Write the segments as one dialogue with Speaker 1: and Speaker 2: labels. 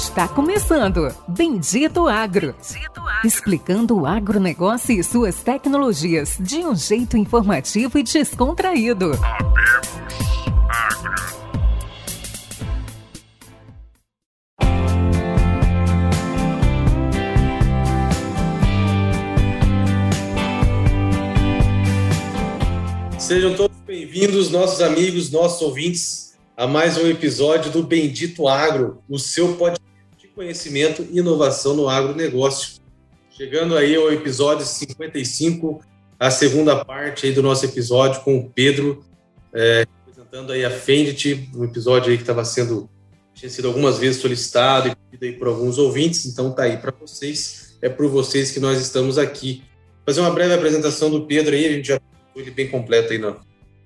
Speaker 1: Está começando Bendito Agro. Bendito Agro. Explicando o agronegócio e suas tecnologias de um jeito informativo e descontraído.
Speaker 2: Sejam todos bem-vindos, nossos amigos, nossos ouvintes a mais um episódio do Bendito Agro, o seu podcast conhecimento e inovação no agronegócio. Chegando aí ao episódio 55, a segunda parte aí do nosso episódio com o Pedro, é, apresentando aí a Fendit, um episódio aí que estava sendo, tinha sido algumas vezes solicitado e pedido aí por alguns ouvintes, então tá aí para vocês, é por vocês que nós estamos aqui. Fazer uma breve apresentação do Pedro aí, a gente já foi ele bem completo aí no,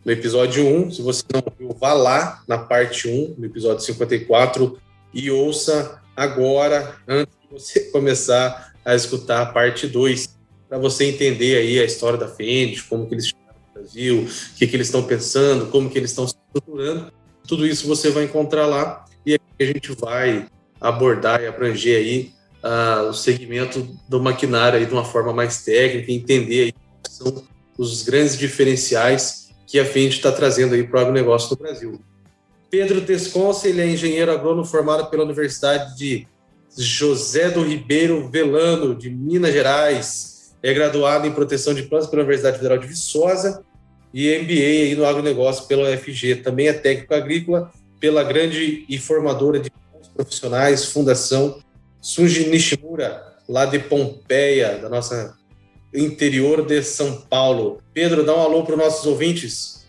Speaker 2: no episódio 1. Se você não ouviu, vá lá na parte 1, no episódio 54, e ouça agora, antes de você começar a escutar a parte 2, para você entender aí a história da Fendt, como que eles chegaram no Brasil, o que, que eles estão pensando, como que eles estão se estruturando. Tudo isso você vai encontrar lá e a gente vai abordar e abranger aí uh, o segmento do maquinário aí de uma forma mais técnica, entender aí quais são os grandes diferenciais que a FIND está trazendo aí para o agronegócio do Brasil. Pedro Desconce, ele é engenheiro agrônomo formado pela Universidade de José do Ribeiro Velano, de Minas Gerais. É graduado em proteção de plantas pela Universidade Federal de Viçosa e MBA aí no agronegócio pela UFG. Também é técnico agrícola pela grande e formadora de profissionais, Fundação Sunji Nishimura, lá de Pompeia, da nossa interior de São Paulo. Pedro, dá um alô para os nossos ouvintes.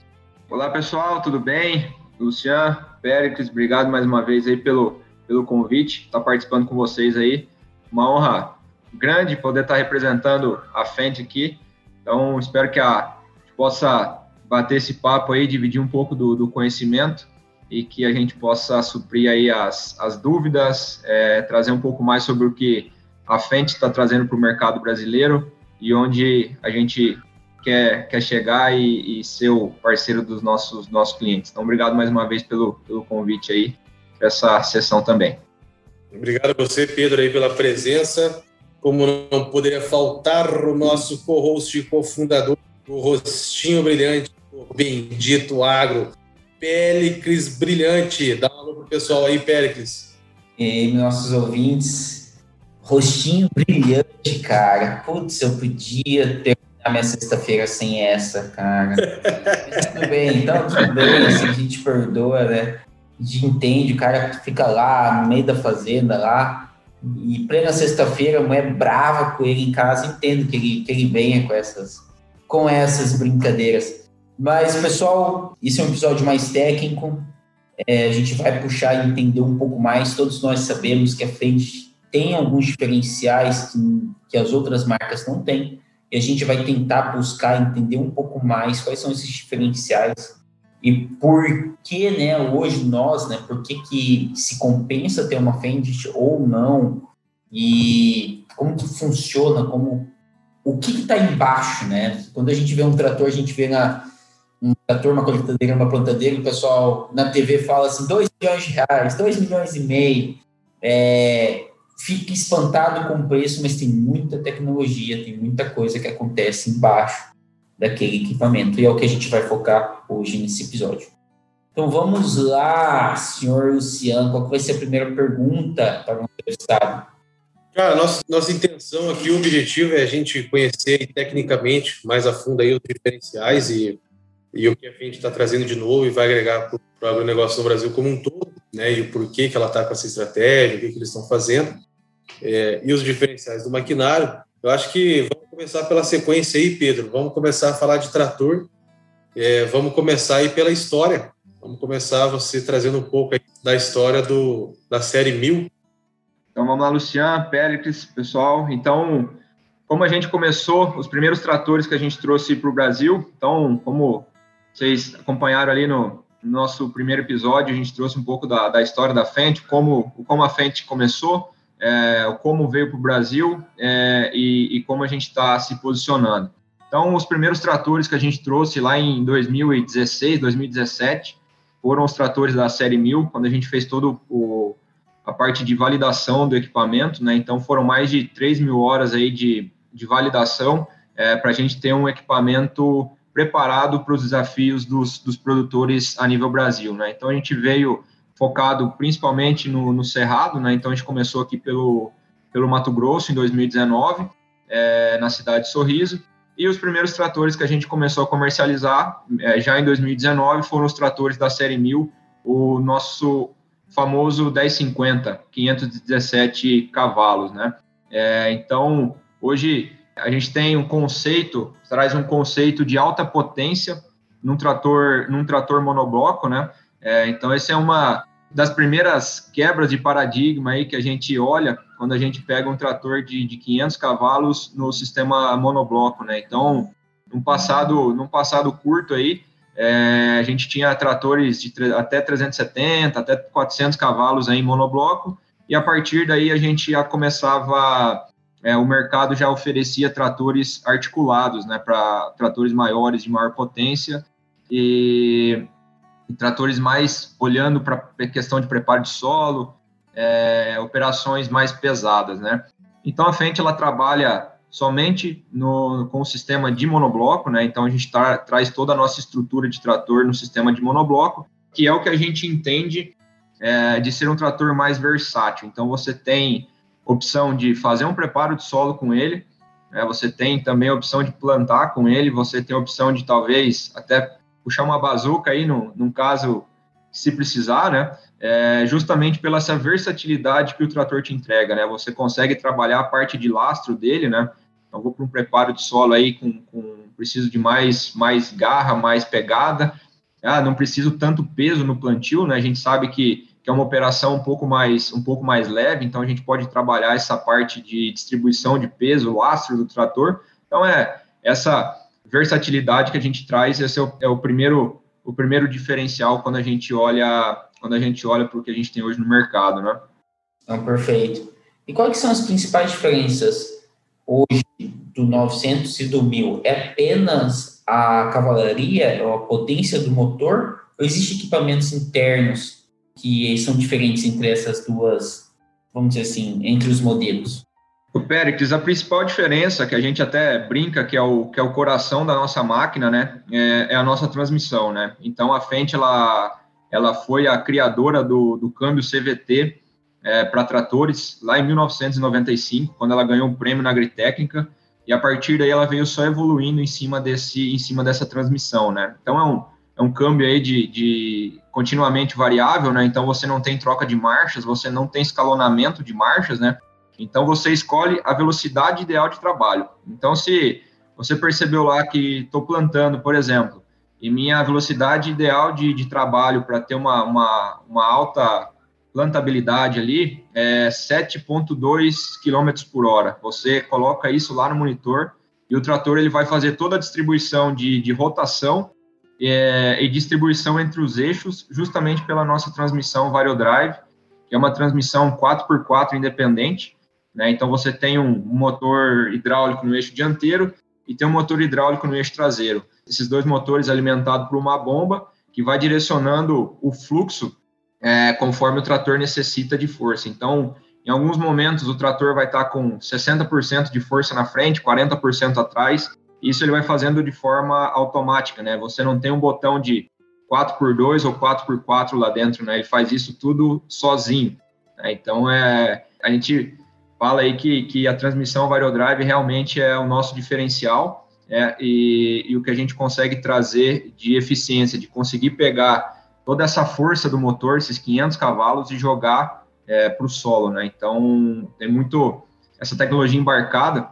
Speaker 3: Olá, pessoal, tudo bem? Lucian, Péricles, obrigado mais uma vez aí pelo, pelo convite, estar tá participando com vocês aí. Uma honra grande poder estar tá representando a FENT aqui. Então, espero que a gente possa bater esse papo aí, dividir um pouco do, do conhecimento e que a gente possa suprir aí as, as dúvidas, é, trazer um pouco mais sobre o que a FENT está trazendo para o mercado brasileiro e onde a gente quer, quer chegar e, e ser o parceiro dos nossos, nossos clientes. Então, obrigado mais uma vez pelo, pelo convite aí, para essa sessão também.
Speaker 2: Obrigado a você, Pedro, aí pela presença. Como não poderia faltar o nosso co-host e cofundador, o rostinho brilhante, o bendito agro, Péricles Brilhante. Dá um alô pro pessoal aí, Péricles.
Speaker 4: E aí, nossos ouvintes, Rostinho brilhante, cara. Putz, eu podia ter a minha sexta-feira sem essa, cara. Tudo bem, então tudo bem, assim, a gente perdoa, né? A gente entende, o cara fica lá no meio da fazenda lá, e plena sexta-feira, a mulher brava com ele em casa, entendo que ele, que ele venha com essas, com essas brincadeiras. Mas, pessoal, isso é um episódio mais técnico. É, a gente vai puxar e entender um pouco mais. Todos nós sabemos que a frente tem alguns diferenciais que, que as outras marcas não têm, e a gente vai tentar buscar entender um pouco mais quais são esses diferenciais e por que, né, hoje nós, né, por que, que se compensa ter uma Fendt ou não, e como que funciona, como o que está embaixo, né? Quando a gente vê um trator, a gente vê na, um trator, uma coletadeira, uma plantadeira, o pessoal na TV fala assim, 2 milhões de reais, 2 milhões e meio, é, fica espantado com o preço, mas tem muita tecnologia, tem muita coisa que acontece embaixo daquele equipamento. E é o que a gente vai focar hoje nesse episódio. Então vamos lá, senhor Luciano, qual vai ser a primeira pergunta para o entrevistado?
Speaker 2: Cara, nossa, nossa intenção aqui, o objetivo é a gente conhecer tecnicamente mais a fundo aí os diferenciais e, e o que a gente está trazendo de novo e vai agregar para o agronegócio no Brasil como um todo, né? E o porquê que ela está com essa estratégia, o que, que eles estão fazendo é, e os diferenciais do maquinário. Eu acho que vamos começar pela sequência aí, Pedro. Vamos começar a falar de trator. É, vamos começar aí pela história. Vamos começar você trazendo um pouco da história do, da série 1000.
Speaker 3: Então vamos lá, Luciano, Péricles, pessoal. Então, como a gente começou, os primeiros tratores que a gente trouxe para o Brasil, então, como vocês acompanharam ali no, no, nosso primeiro episódio, a gente trouxe um pouco da, da história da Fendt, como, como a Fendt começou é, como veio para o Brasil é, e, e, como a gente está se posicionando. Então, os primeiros tratores que a gente trouxe lá em 2016, 2017, foram os tratores da série 1000, quando a gente fez todo o, a parte de validação do equipamento, né? Então foram mais de 3 mil horas aí de, de validação é, para a gente ter um equipamento preparado para os desafios dos, dos produtores a nível Brasil, né? Então a gente veio focado principalmente no, no Cerrado, né? Então a gente começou aqui pelo, pelo Mato Grosso em 2019, é, na cidade de Sorriso, e os primeiros tratores que a gente começou a comercializar é, já em 2019 foram os tratores da série 1000, o nosso famoso 1050, 517 cavalos, né? É, então, hoje a gente tem um conceito, traz um conceito de alta potência num trator, num trator monobloco, né? É, então, essa é uma das primeiras quebras de paradigma aí que a gente olha quando a gente pega um trator de, de 500 cavalos no sistema monobloco, né? Então, num passado, num passado curto aí, é, a gente tinha tratores de até 370, até 400 cavalos aí em monobloco, e a partir daí a gente já começava, é, o mercado já oferecia tratores articulados, né, para tratores maiores, de maior potência, e, e tratores mais olhando para a questão de preparo de solo, é, operações mais pesadas, né. Então a frente ela trabalha somente no, com o sistema de monobloco, né? Então a gente tá, traz toda a nossa estrutura de trator no sistema de monobloco, que é o que a gente entende é, de ser um trator mais versátil. Então você tem opção de fazer um preparo de solo com ele, né? você tem também a opção de plantar com ele, você tem a opção de talvez até puxar uma bazuca aí, no, num caso se precisar, né? É, justamente pela essa versatilidade que o trator te entrega, né? Você consegue trabalhar a parte de lastro dele, né? Então, vou para um preparo de solo aí com, com preciso de mais, mais garra, mais pegada. Ah, não preciso tanto peso no plantio, né? A gente sabe que, que é uma operação um pouco mais um pouco mais leve, então a gente pode trabalhar essa parte de distribuição de peso, lastro do trator. Então é essa versatilidade que a gente traz, esse é o, é o primeiro o primeiro diferencial quando a gente olha quando a gente olha para o que a gente tem hoje no mercado, né?
Speaker 4: Então, perfeito. E quais são as principais diferenças hoje do 900 e do 1000 é apenas a cavalaria, ou a potência do motor, ou existem equipamentos internos que são diferentes entre essas duas, vamos dizer assim, entre os modelos?
Speaker 3: O Péricles, a principal diferença que a gente até brinca que é o, que é o coração da nossa máquina, né, é, é a nossa transmissão, né? Então a Fendt ela, ela foi a criadora do, do câmbio CVT é, para tratores lá em 1995, quando ela ganhou um prêmio na Agritécnica, e a partir daí ela veio só evoluindo em cima, desse, em cima dessa transmissão, né? Então é um, é um câmbio aí de, de continuamente variável, né? Então você não tem troca de marchas, você não tem escalonamento de marchas, né? Então você escolhe a velocidade ideal de trabalho. Então se você percebeu lá que estou plantando, por exemplo, e minha velocidade ideal de, de trabalho para ter uma, uma, uma alta plantabilidade ali é 7,2 km por hora. Você coloca isso lá no monitor e o trator ele vai fazer toda a distribuição de, de rotação é, e distribuição entre os eixos, justamente pela nossa transmissão VarioDrive, que é uma transmissão 4x4 independente. Né? Então você tem um, motor hidráulico no eixo dianteiro e tem um motor hidráulico no eixo traseiro. Esses dois motores alimentados por uma bomba que vai direcionando o fluxo é, conforme o trator necessita de força. Então, em alguns momentos, o trator vai estar com 60% de força na frente, 40% atrás. Isso ele vai fazendo de forma automática, né? Você não tem um botão de 4x2 ou 4x4 lá dentro, né? Ele faz isso tudo sozinho. Né? Então, é, a gente fala aí que, que a transmissão Variodrive realmente é o nosso diferencial é, e, e o que a gente consegue trazer de eficiência, de conseguir pegar toda essa força do motor, esses 500 cavalos, e jogar é, para o solo, né? Então, tem muito essa tecnologia embarcada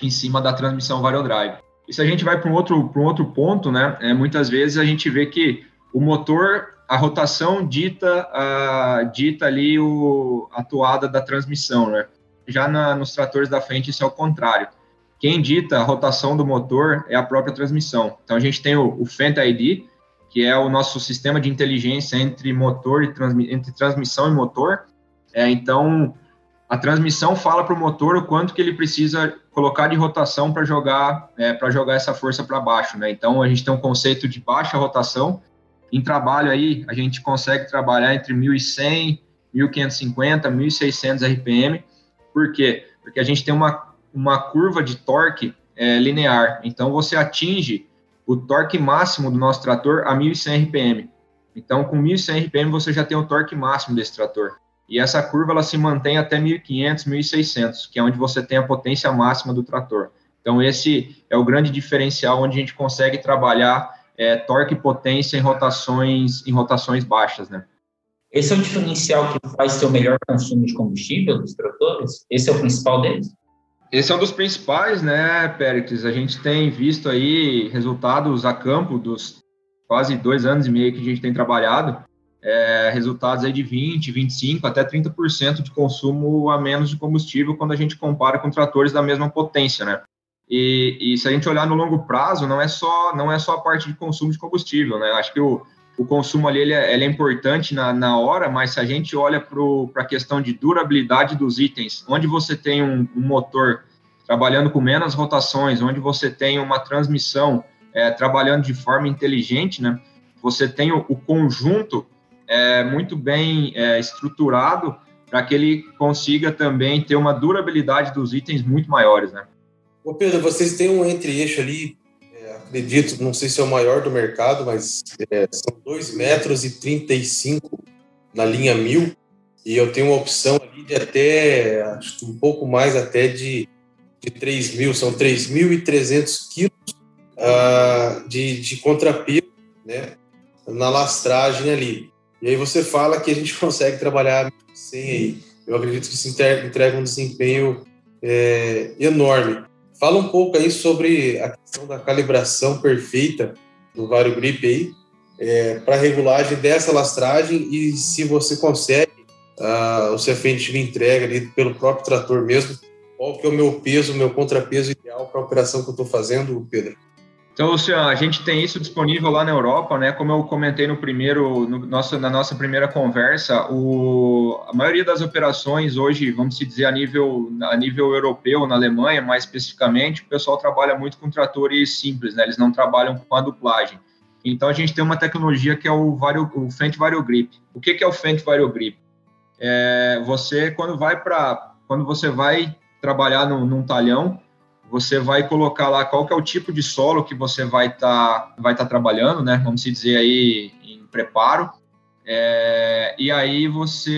Speaker 3: em cima da transmissão Variodrive. E se a gente vai para um outro, um outro ponto, né? É, muitas vezes a gente vê que o motor, a rotação dita, a, dita ali o, a toada da transmissão, né? Já na, nos tratores da frente, isso é o contrário. Quem dita a rotação do motor é a própria transmissão. Então, a gente tem o, o Fendt ID, que é o nosso sistema de inteligência entre motor e transmi entre transmissão e motor. É, então, a transmissão fala para o motor o quanto que ele precisa colocar de rotação para jogar é, para jogar essa força para baixo, né? Então, a gente tem um conceito de baixa rotação. Em trabalho aí, a gente consegue trabalhar entre 1.100 1550, 1600 RPM. Por quê? Porque a gente tem uma, uma curva de torque é, linear. Então, você atinge o torque máximo do nosso trator a 1100 RPM. Então, com 1100 RPM, você já tem o torque máximo desse trator. E essa curva ela se mantém até 1500, 1600, que é onde você tem a potência máxima do trator. Então, esse é o grande diferencial onde a gente consegue trabalhar é, torque e potência em rotações, em rotações baixas, né?
Speaker 4: Esse é o diferencial que faz o melhor consumo de combustível dos tratores? Esse é o principal deles?
Speaker 3: Esse é um dos principais, né, Péricles? A gente tem visto aí resultados a campo dos quase dois anos e meio que a gente tem trabalhado, é, resultados aí de 20, 25, até 30% de consumo a menos de combustível quando a gente compara com tratores da mesma potência, né? E, e, se a gente olhar no longo prazo, não é só não é só a parte de consumo de combustível, né? Acho que o, o consumo ali ele é, ele é importante na, na hora, mas se a gente olha para a questão de durabilidade dos itens, onde você tem um, um, motor trabalhando com menos rotações, onde você tem uma transmissão é, trabalhando de forma inteligente, né? Você tem o, o conjunto é, muito bem é, estruturado para que ele consiga também ter uma durabilidade dos itens muito maiores, né?
Speaker 2: Ô Pedro, vocês têm um entre-eixo ali, acredito, não sei se é o maior do mercado, mas é, são 2 metros e 35 na linha 1000, e eu tenho uma opção ali de até, acho que um pouco mais até de, de 3 mil, são 3.300 quilos uh, de, de contrapeso, né, na lastragem ali. E aí você fala que a gente consegue trabalhar sem aí. Eu acredito que isso entrega um desempenho é, enorme. Fala um pouco aí sobre a questão da calibração perfeita do Vario Grip aí, é, para regulagem dessa lastragem e se você consegue uh, o CFN me entrega ali pelo próprio trator mesmo, qual que é o meu peso, o meu contrapeso ideal para a operação que eu estou fazendo, Pedro?
Speaker 3: Então, Luciano, a gente tem isso disponível lá na Europa, né? Como eu comentei no primeiro, no nosso, na nossa primeira conversa, o, a maioria das operações hoje, vamos dizer, a nível, a nível europeu, na Alemanha, mais especificamente, o pessoal trabalha muito com tratores simples, né? Eles não trabalham com a duplagem. Então, a gente tem uma tecnologia que é o, vario, o Fendt Vario Grip. O que, que é o Fendt Vario Grip? É, você, quando vai para, quando você vai trabalhar no, num talhão, você vai colocar lá qual que é o tipo de solo que você vai estar tá, vai tá trabalhando, né? Vamos dizer aí em preparo. É, e aí você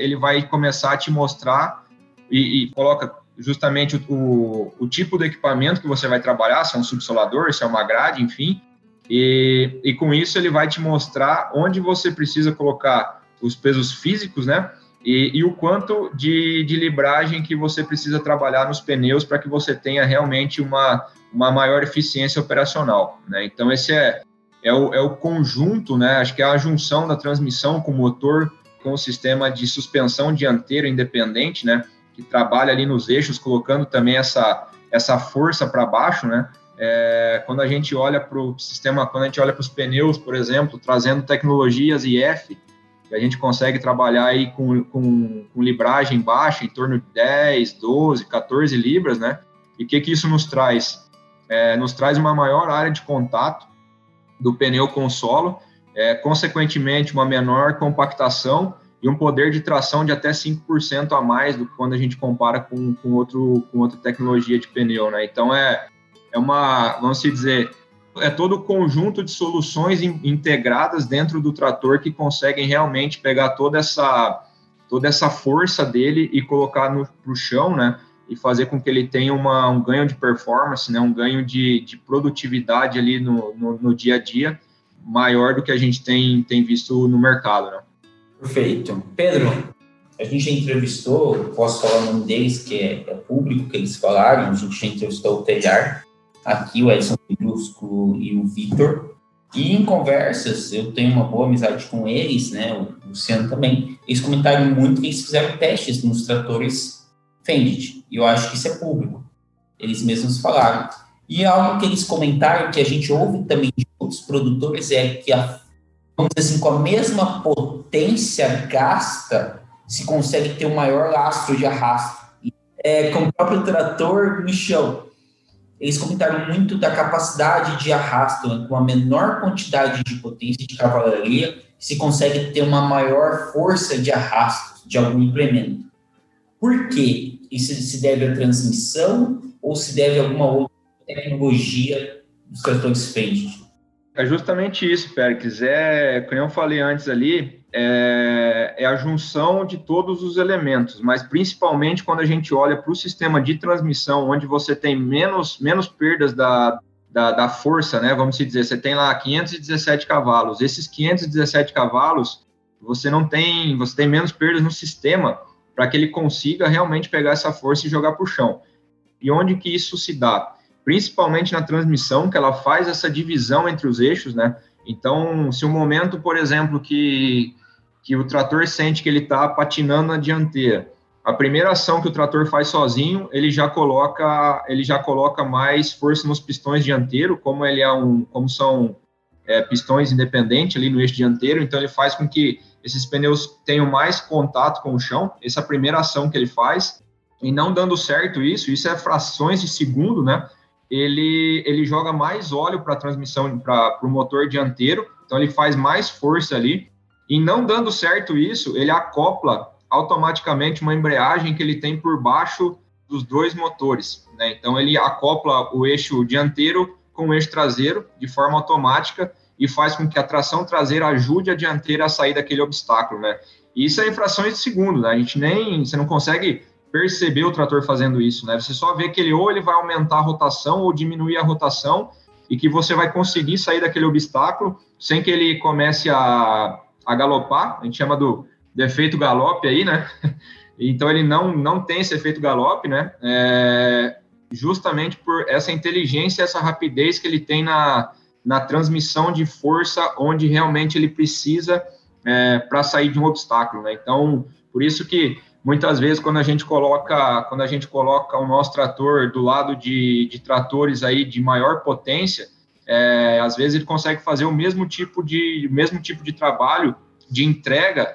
Speaker 3: ele vai começar a te mostrar e, e coloca justamente o, o, o, tipo do equipamento que você vai trabalhar, se é um subsolador, se é uma grade, enfim. E, e com isso ele vai te mostrar onde você precisa colocar os pesos físicos, né? E, e o quanto de, de libragem que você precisa trabalhar nos pneus para que você tenha realmente uma, uma maior eficiência operacional. Né? Então, esse é, é, o, é o conjunto, né? acho que é a junção da transmissão com o motor, com o sistema de suspensão dianteira independente, né? que trabalha ali nos eixos, colocando também essa, essa força para baixo, né? É, quando a gente olha para o sistema, quando a gente olha para os pneus, por exemplo, trazendo tecnologias IF, a gente consegue trabalhar aí com, com, com, libragem baixa, em torno de 10, 12, 14 libras, né? E o que, que isso nos traz? É, nos traz uma maior área de contato do pneu com o solo, é, consequentemente, uma menor compactação e um poder de tração de até 5% a mais do que quando a gente compara com, com, outro, com outra tecnologia de pneu, né? Então, é, é uma, vamos dizer, é todo o conjunto de soluções integradas dentro do trator que conseguem realmente pegar toda essa, toda essa força dele e colocar no pro chão, né? E fazer com que ele tenha uma, um ganho de performance, né? Um ganho de, de produtividade ali no, no, no dia a dia maior do que a gente tem, tem visto no mercado, né?
Speaker 4: Perfeito. Pedro, a gente já entrevistou, posso falar o nome deles, que é, é público que eles falaram, a gente já entrevistou o Telhar, aqui o Edson Brusco e o Vitor. E em conversas, eu tenho uma boa amizade com eles, né, o Luciano também. Eles comentaram muito que eles fizeram testes nos tratores Fendt, e eu acho que isso é público. Eles mesmos falaram. E algo que eles comentaram, que a gente ouve também de outros produtores, é que, a, vamos dizer assim, com a mesma potência gasta, se consegue ter um maior lastro de arrasto. É, com o próprio trator no chão eles comentaram muito da capacidade de arrasto, né, com a menor quantidade de potência de cavalaria, se consegue ter uma maior força de arrasto de algum implemento. Por quê? Isso se deve à transmissão ou se deve a alguma outra tecnologia dos tratores Fendt?
Speaker 3: É justamente isso, Pericles. É, como eu falei antes ali, é, é, a junção de todos os elementos, mas principalmente quando a gente olha para o sistema de transmissão, onde você tem menos, menos perdas da, da, da, força, né? Vamos dizer, você tem lá 517 cavalos. Esses 517 cavalos, você não tem, você tem menos perdas no sistema para que ele consiga realmente pegar essa força e jogar para o chão. E onde que isso se dá? Principalmente na transmissão, que ela faz essa divisão entre os eixos, né? Então, se um momento, por exemplo, que, que o trator sente que ele está patinando na dianteira, a primeira ação que o trator faz sozinho, ele já coloca, ele já coloca mais força nos pistões dianteiro, como ele é um, como são é, pistões independentes ali no eixo dianteiro, então ele faz com que esses pneus tenham mais contato com o chão. Essa é a primeira ação que ele faz. E não dando certo isso, isso é frações de segundo, né? Ele, ele joga mais óleo para a transmissão, para o motor dianteiro, então ele faz mais força ali. E não dando certo isso, ele acopla automaticamente uma embreagem que ele tem por baixo dos dois motores. Né? Então, ele acopla o eixo dianteiro com o eixo traseiro de forma automática e faz com que a tração traseira ajude a dianteira a sair daquele obstáculo. Né? E isso é em frações de segundo, né? a gente nem, você não consegue perceber o trator fazendo isso, né? Você só vê que ele ou ele vai aumentar a rotação ou diminuir a rotação e que você vai conseguir sair daquele obstáculo sem que ele comece a, a galopar, a gente chama do do efeito galope aí, né? Então ele não, não tem esse efeito galope, né? É, justamente por essa inteligência, essa rapidez que ele tem na, na transmissão de força, onde realmente ele precisa é, para sair de um obstáculo, né? Então, por isso que muitas vezes quando a gente coloca quando a gente coloca o nosso trator do lado de, de tratores aí de maior potência, é, às vezes ele consegue fazer o mesmo tipo de mesmo tipo de trabalho de entrega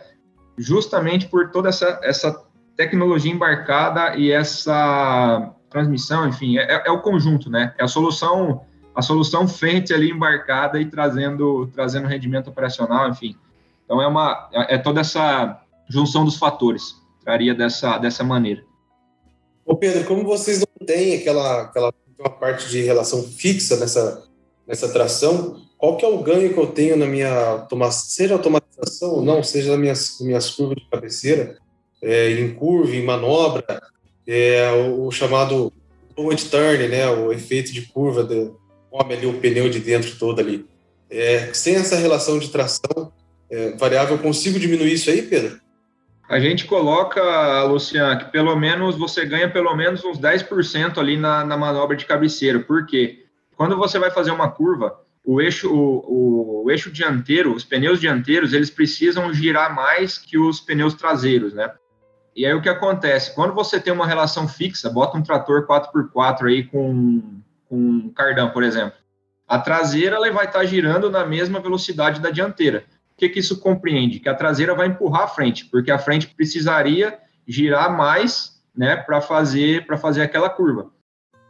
Speaker 3: justamente por toda essa, essa tecnologia embarcada e essa transmissão, enfim, é, é, o conjunto, né? É a solução, a solução frente ali embarcada e trazendo, trazendo rendimento operacional, enfim. Então é uma, é, toda essa junção dos fatores, traria dessa, dessa maneira.
Speaker 2: Ô Pedro, como vocês não têm aquela, aquela parte de relação fixa nessa, nessa tração, qual que é o ganho que eu tenho na minha seja automatização ou não, seja nas minhas, minhas curvas de cabeceira, é, em curva, em manobra, é, o, o, chamado point turn, né, o efeito de curva, de, come ali o pneu de dentro todo ali. É, sem essa relação de tração é, variável, consigo diminuir isso aí, Pedro?
Speaker 3: A gente coloca, Luciano, que pelo menos você ganha pelo menos uns 10% ali na, na manobra de cabeceira. Por quê? Quando você vai fazer uma curva, o eixo, o, o, eixo dianteiro, os pneus dianteiros, eles precisam girar mais que os pneus traseiros, né? E aí o que acontece? Quando você tem uma relação fixa, bota um trator 4x4 aí com, com um cardão, por exemplo. A traseira ela vai estar girando na mesma velocidade da dianteira. O que, que isso compreende? Que a traseira vai empurrar a frente, porque a frente precisaria girar mais né, para fazer, fazer aquela curva.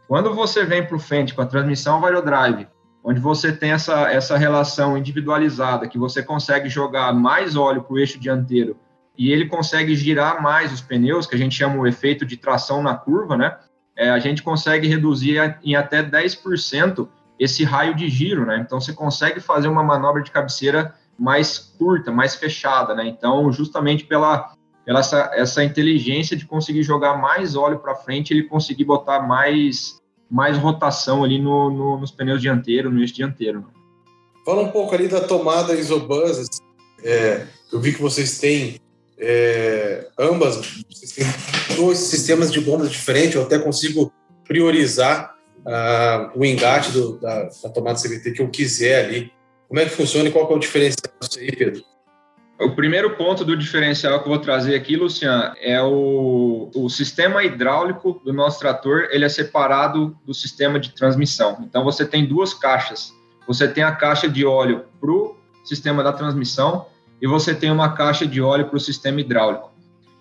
Speaker 3: Quando você vem para o frente com a transmissão variodrive, onde você tem essa, essa relação individualizada, que você consegue jogar mais óleo para o eixo dianteiro e ele consegue girar mais os pneus, que a gente chama o efeito de tração na curva, né? É, a gente consegue reduzir em até 10% esse raio de giro, né? Então você consegue fazer uma manobra de cabeceira mais curta, mais fechada, né? Então, justamente pela, pela essa, essa inteligência de conseguir jogar mais óleo para frente, ele conseguir botar mais mais rotação ali no, no, nos pneus dianteiros, no eixo dianteiro. Né?
Speaker 2: Fala um pouco ali da tomada Isobus. É, eu vi que vocês têm é, ambas, vocês têm dois sistemas de bombas diferentes, eu até consigo priorizar uh, o engate do, da, da, tomada CVT que eu quiser ali. Como é que funciona e qual é o diferencial disso aí, Pedro?
Speaker 3: O primeiro ponto do diferencial que eu vou trazer aqui, Luciano, é o, o sistema hidráulico do nosso trator, ele é separado do sistema de transmissão. Então, você tem duas caixas. Você tem a caixa de óleo para o sistema da transmissão e você tem uma caixa de óleo para o sistema hidráulico.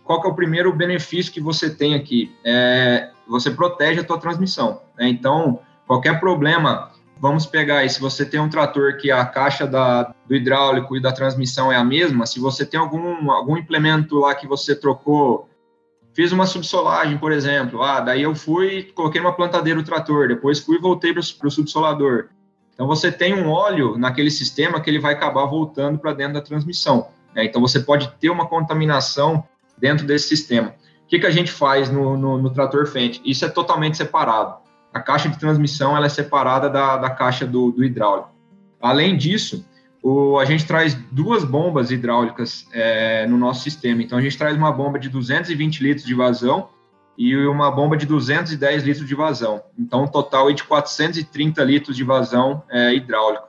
Speaker 3: Qual que é o primeiro benefício que você tem aqui? É, você protege a tua transmissão. Né? Então, qualquer problema vamos pegar aí, se você tem um trator que a caixa da, do hidráulico e da transmissão é a mesma, se você tem algum, algum implemento lá que você trocou, fiz uma subsolagem, por exemplo, ah, daí eu fui, coloquei uma plantadeira o trator, depois fui e voltei para o subsolador. Então você tem um óleo naquele sistema que ele vai acabar voltando para dentro da transmissão. Né? Então você pode ter uma contaminação dentro desse sistema. O que, que a gente faz no, no, no trator Fendt? Isso é totalmente separado a caixa de transmissão ela é separada da, da caixa do, do hidráulico. Além disso, o, a gente traz duas bombas hidráulicas é, no nosso sistema. Então, a gente traz uma bomba de 220 litros de vazão e uma bomba de 210 litros de vazão. Então, um total de 430 litros de vazão é, hidráulico.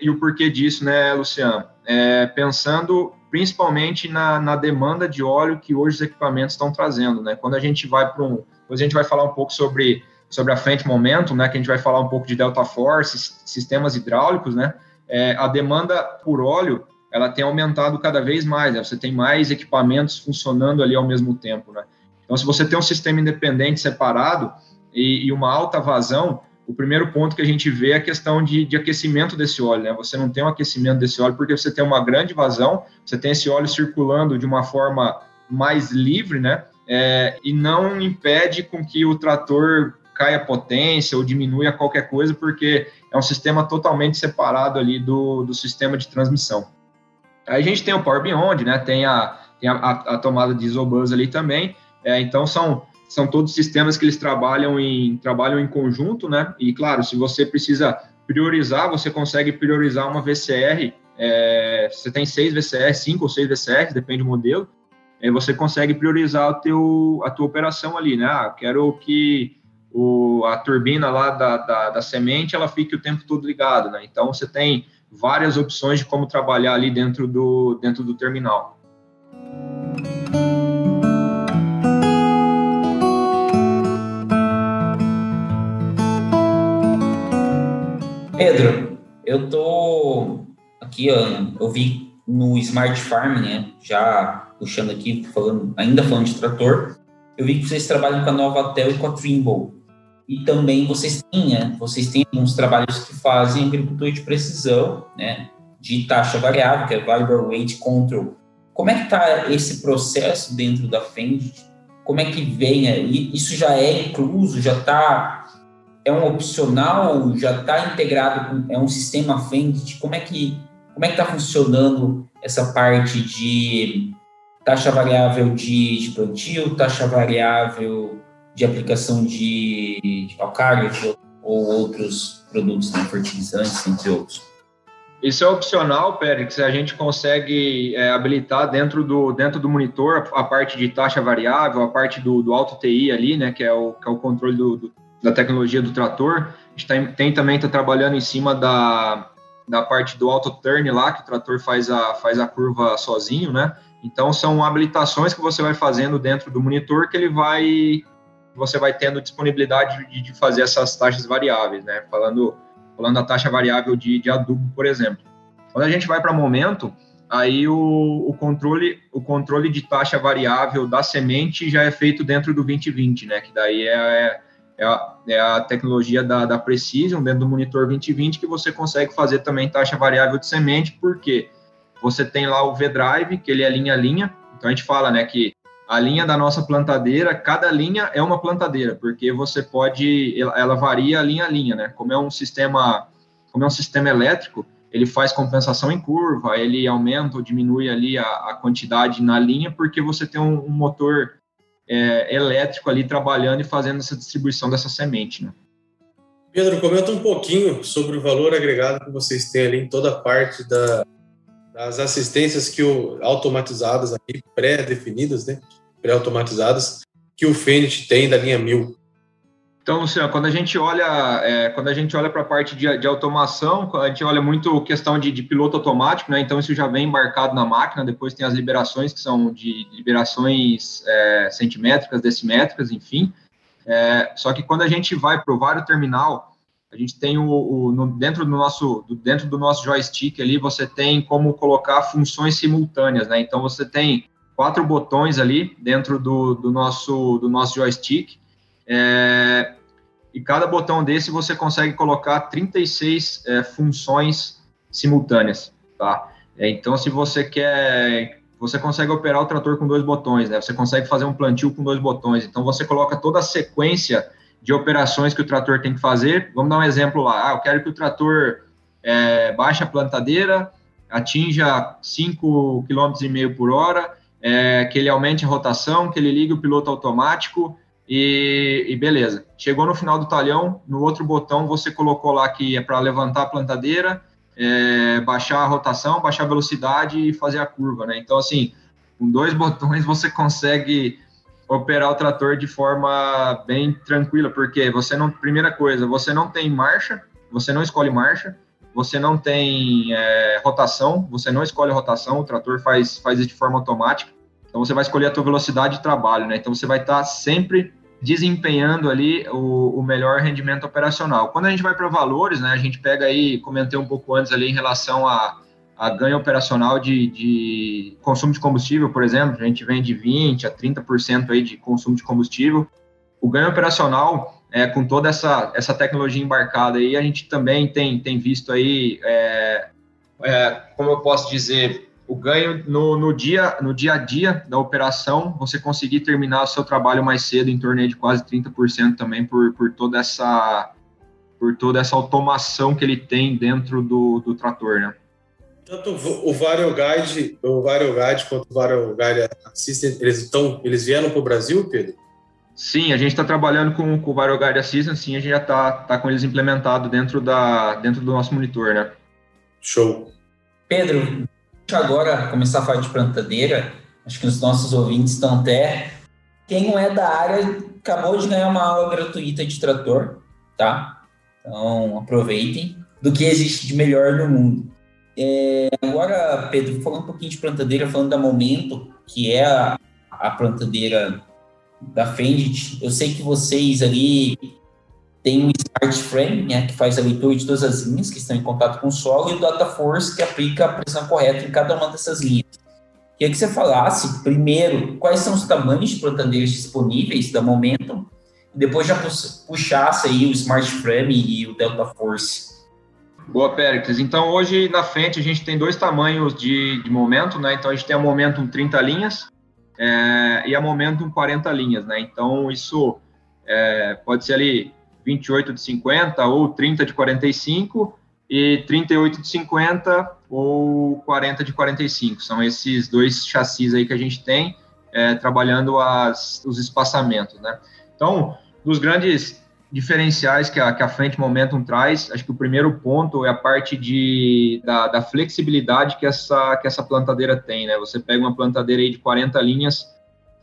Speaker 3: E o porquê disso, né, Luciano? É, pensando principalmente na, na, demanda de óleo que hoje os equipamentos estão trazendo. Né? Quando a gente vai para um. Depois a gente vai falar um pouco sobre sobre a frente momento, né, que a gente vai falar um pouco de delta force, sistemas hidráulicos, né, é, a demanda por óleo ela tem aumentado cada vez mais, né, você tem mais equipamentos funcionando ali ao mesmo tempo, né. Então, se você tem um sistema independente separado e, e uma alta vazão, o primeiro ponto que a gente vê é a questão de, de, aquecimento desse óleo, né? Você não tem um aquecimento desse óleo porque você tem uma grande vazão, você tem esse óleo circulando de uma forma mais livre, né? É, e não impede com que o trator cai a potência ou diminui a qualquer coisa, porque é um sistema totalmente separado ali do, do sistema de transmissão. Aí a gente tem o Power Beyond, né? Tem a, tem a, a, tomada de Isobus ali também. É, então são, são todos sistemas que eles trabalham em, trabalham em conjunto, né? E claro, se você precisa priorizar, você consegue priorizar uma VCR. É, você tem seis VCR, cinco ou seis VCR, depende do modelo. Aí você consegue priorizar o teu, a tua operação ali, né? Ah, quero que o, a turbina lá da, da, da, semente ela fique o tempo todo ligada, né? Então você tem várias opções de como trabalhar ali dentro do, dentro do terminal.
Speaker 4: Pedro, eu tô aqui, eu vi no Smart Farm, né? Já puxando aqui, falando, ainda falando de trator, eu vi que vocês trabalham com a Novatel e com a Trimble. E também vocês têm, né, vocês têm alguns trabalhos que fazem agricultura de precisão, né, de taxa variável, que é Variable Weight Control. Como é que está esse processo dentro da Fend? Como é que vem aí? Isso já é incluso? Já está é um opcional? Já está integrado com é um sistema Fend? Como é que como é que está funcionando essa parte de taxa variável de, de plantio, taxa variável de aplicação de, de calcário de, ou outros produtos né, fertilizantes, entre outros.
Speaker 3: Isso é opcional, Pérez, a gente consegue é, habilitar dentro do, dentro do monitor a, parte de taxa variável, a parte do, do auto TI ali, né, que é o, que é o controle do, do, da tecnologia do trator. A gente tem, tem também está trabalhando em cima da, da parte do auto turn lá, que o trator faz a, faz a curva sozinho, né? Então são habilitações que você vai fazendo dentro do monitor que ele vai você vai tendo disponibilidade de, de fazer essas taxas variáveis, né? Falando, falando da taxa variável de, de adubo, por exemplo. Quando a gente vai para momento, aí o, o, controle o controle de taxa variável da semente já é feito dentro do 2020, né? Que daí é, é, a, é a tecnologia da, da Precision dentro do monitor 2020 que você consegue fazer também taxa variável de semente, porque você tem lá o V-Drive, que ele é linha a linha, então a gente fala, né, que a linha da nossa plantadeira, cada linha é uma plantadeira, porque você pode, ela, varia linha a linha, né? Como é um sistema, como é um sistema elétrico, ele faz compensação em curva, ele aumenta ou diminui ali a, a quantidade na linha, porque você tem um, um motor é, elétrico ali trabalhando e fazendo essa distribuição dessa semente, né?
Speaker 2: Pedro, comenta um pouquinho sobre o valor agregado que vocês têm ali em toda a parte da, das assistências que o, automatizadas aqui, pré-definidas, né? Pré-automatizadas, que o Fenit tem da linha 1000.
Speaker 3: Então, Luciano, quando a gente olha, é, quando a gente olha para a parte de, de, automação, a gente olha muito questão de, de, piloto automático, né? Então isso já vem embarcado na máquina. Depois tem as liberações que são de liberações é, centimétricas, decimétricas, enfim. É, só que quando a gente vai para o vário terminal, a gente tem o, o no, dentro do nosso dentro do nosso joystick ali você tem como colocar funções simultâneas, né? Então você tem quatro botões ali dentro do, do nosso do nosso joystick é, e cada botão desse você consegue colocar 36 é, funções simultâneas, tá? É, então, se você quer, você consegue operar o trator com dois botões, né? Você consegue fazer um plantio com dois botões. Então, você coloca toda a sequência de operações que o trator tem que fazer. Vamos dar um exemplo lá. Ah, eu quero que o trator é, baixe a plantadeira, atinja 5,5 km por hora, é, que ele aumente a rotação, que ele ligue o piloto automático, e, e, beleza. Chegou no final do talhão, no outro botão você colocou lá que é para levantar a plantadeira, é, baixar a rotação, baixar a velocidade e fazer a curva, né? Então, assim, com dois botões você consegue operar o trator de forma bem tranquila, porque você não, primeira coisa, você não tem marcha, você não escolhe marcha, você não tem é, rotação, você não escolhe rotação, o trator faz, faz isso de forma automática. Então você vai escolher a tua velocidade de trabalho, né? Então você vai estar sempre desempenhando ali o, o, melhor rendimento operacional. Quando a gente vai para valores, né? A gente pega aí, comentei um pouco antes ali em relação a, a ganho operacional de, de consumo de combustível, por exemplo, a gente vem de 20 a 30% aí de consumo de combustível. O ganho operacional, é, com toda essa, essa tecnologia embarcada aí, a gente também tem, tem visto aí, é, é, como eu posso dizer, o ganho no, no, dia, no dia a dia da operação, você conseguir terminar o seu trabalho mais cedo, em torno de quase 30% também, por, por toda essa por toda essa automação que ele tem dentro do, do trator, né?
Speaker 2: Tanto o Vario Guide, o Vario Guide quanto o Vario Guide Assistant, eles estão, eles vieram para o Brasil, Pedro?
Speaker 3: Sim, a gente está trabalhando com, com o Vario Guide Assistant, sim, a gente já está tá com eles implementados dentro da dentro do nosso monitor, né?
Speaker 2: Show.
Speaker 4: Pedro, agora começar a falar de plantadeira, acho que os nossos ouvintes estão até. Quem não é da área acabou de ganhar uma aula gratuita de trator, tá? Então aproveitem do que existe de melhor no mundo. É, agora, Pedro, falando um pouquinho de plantadeira, falando da Momento, que é a, a plantadeira da Fendit, eu sei que vocês ali tem o Smart Frame, né, que faz a leitura de todas as linhas que estão em contato com o solo, e o Data Force, que aplica a pressão correta em cada uma dessas linhas. Queria que você falasse, primeiro, quais são os tamanhos de plantadeiras disponíveis da Momentum, e depois já puxasse aí o Smart Frame e o Delta Force.
Speaker 3: Boa, Péricles. Então, hoje na frente a gente tem dois tamanhos de, de momento, né? Então, a gente tem a Momentum 30 linhas é, e a Momentum 40 linhas, né? Então, isso é, pode ser ali 28 de 50 ou 30 de 45 e 38 de 50 ou 40 de 45. São esses dois chassis aí que a gente tem é, trabalhando as, os espaçamentos, né? Então, dos grandes diferenciais que a, que a frente Momentum traz, acho que o primeiro ponto é a parte de, da, da flexibilidade que essa, que essa plantadeira tem, né? Você pega uma plantadeira aí de 40 linhas,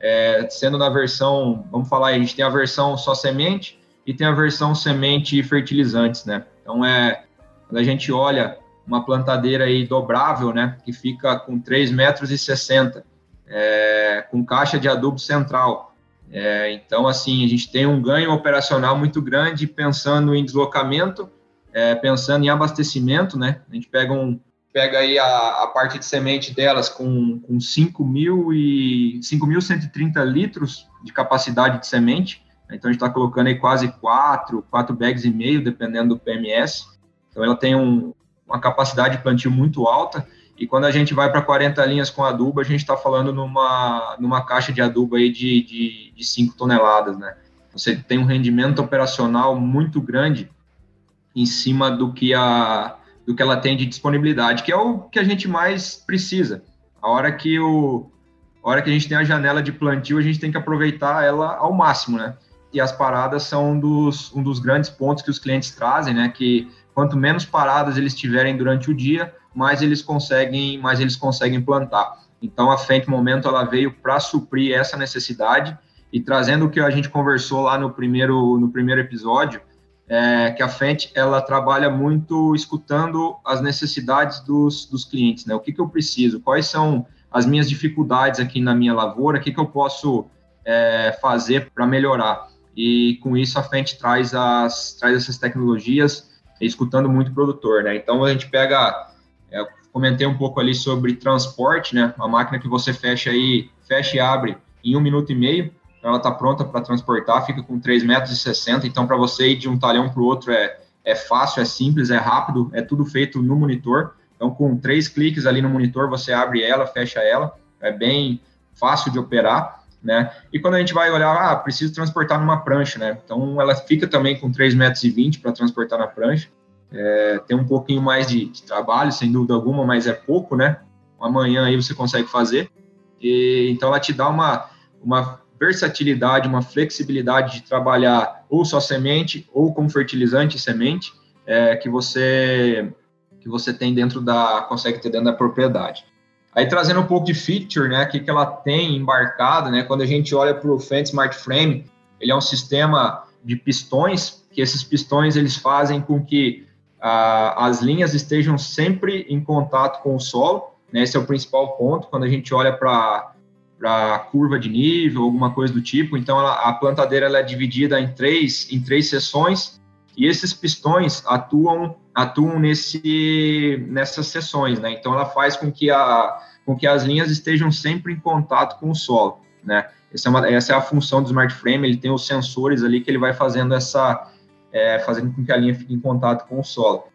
Speaker 3: é, sendo na versão, vamos falar, a gente tem a versão só semente, e tem a versão semente e fertilizantes, né? Então é quando a gente olha uma plantadeira aí dobrável, né, que fica com 3 metros 60, é, com caixa de adubo central. É, então, assim, a gente tem um ganho operacional muito grande pensando em deslocamento, é, pensando em abastecimento, né? A gente pega um pega aí a, a parte de semente delas com, com 5.130 litros de capacidade de semente, então a gente está colocando aí quase quatro, quatro bags e meio, dependendo do PMS. Então ela tem um, uma capacidade de plantio muito alta. E quando a gente vai para 40 linhas com adubo, a gente está falando numa, numa caixa de adubo aí de, de, de 5 toneladas, né? Você tem um rendimento operacional muito grande em cima do que, a, do que ela tem de disponibilidade, que é o que a gente mais precisa. A hora que, o, a hora que a gente tem a janela de plantio, a gente tem que aproveitar ela ao máximo, né? e as paradas são um dos, um dos grandes pontos que os clientes trazem, né? Que quanto menos paradas eles tiverem durante o dia, mais eles conseguem, mais eles conseguem plantar. Então a Fendt Momento ela veio para suprir essa necessidade e trazendo o que a gente conversou lá no primeiro no primeiro episódio, é, que a Fendt ela trabalha muito escutando as necessidades dos, dos clientes, né? O que, que eu preciso? Quais são as minhas dificuldades aqui na minha lavoura? O que, que eu posso é, fazer para melhorar? e com isso a frente traz, as, traz essas tecnologias, escutando muito o produtor, né? Então a gente pega, comentei um pouco ali sobre transporte, né? Uma máquina que você fecha aí, fecha e abre em um minuto e meio, então ela está pronta para transportar, fica com 3,60 metros, então para você ir de um talhão para o outro é, é fácil, é simples, é rápido, é tudo feito no monitor. Então, com três cliques ali no monitor, você abre ela, fecha ela, é bem fácil de operar, né? E quando a gente vai olhar, ah, preciso transportar numa prancha, né? Então, ela fica também com 3,20 metros para transportar na prancha. É, tem um pouquinho mais de, de, trabalho, sem dúvida alguma, mas é pouco, né? Amanhã aí você consegue fazer. E, então, ela te dá uma, uma versatilidade, uma flexibilidade de trabalhar ou só semente ou com fertilizante e semente é, que você que você tem dentro da consegue ter dentro da propriedade. Aí trazendo um pouco de feature, né, que que ela tem embarcada, né, quando a gente olha para o Fendt Smart Frame, ele é um sistema de pistões que esses pistões eles fazem com que ah, as linhas estejam sempre em contato com o solo. Né, esse é o principal ponto quando a gente olha para para curva de nível, alguma coisa do tipo. Então, ela, a plantadeira ela é dividida em três, em três seções e esses pistões atuam atuam nesse nessas seções, né? Então, ela faz com que a com que as linhas estejam sempre em contato com o solo, né? Essa é, uma, essa é a função do Smart Frame. Ele tem os sensores ali que ele vai fazendo essa é, fazendo com que a linha fique em contato com o solo.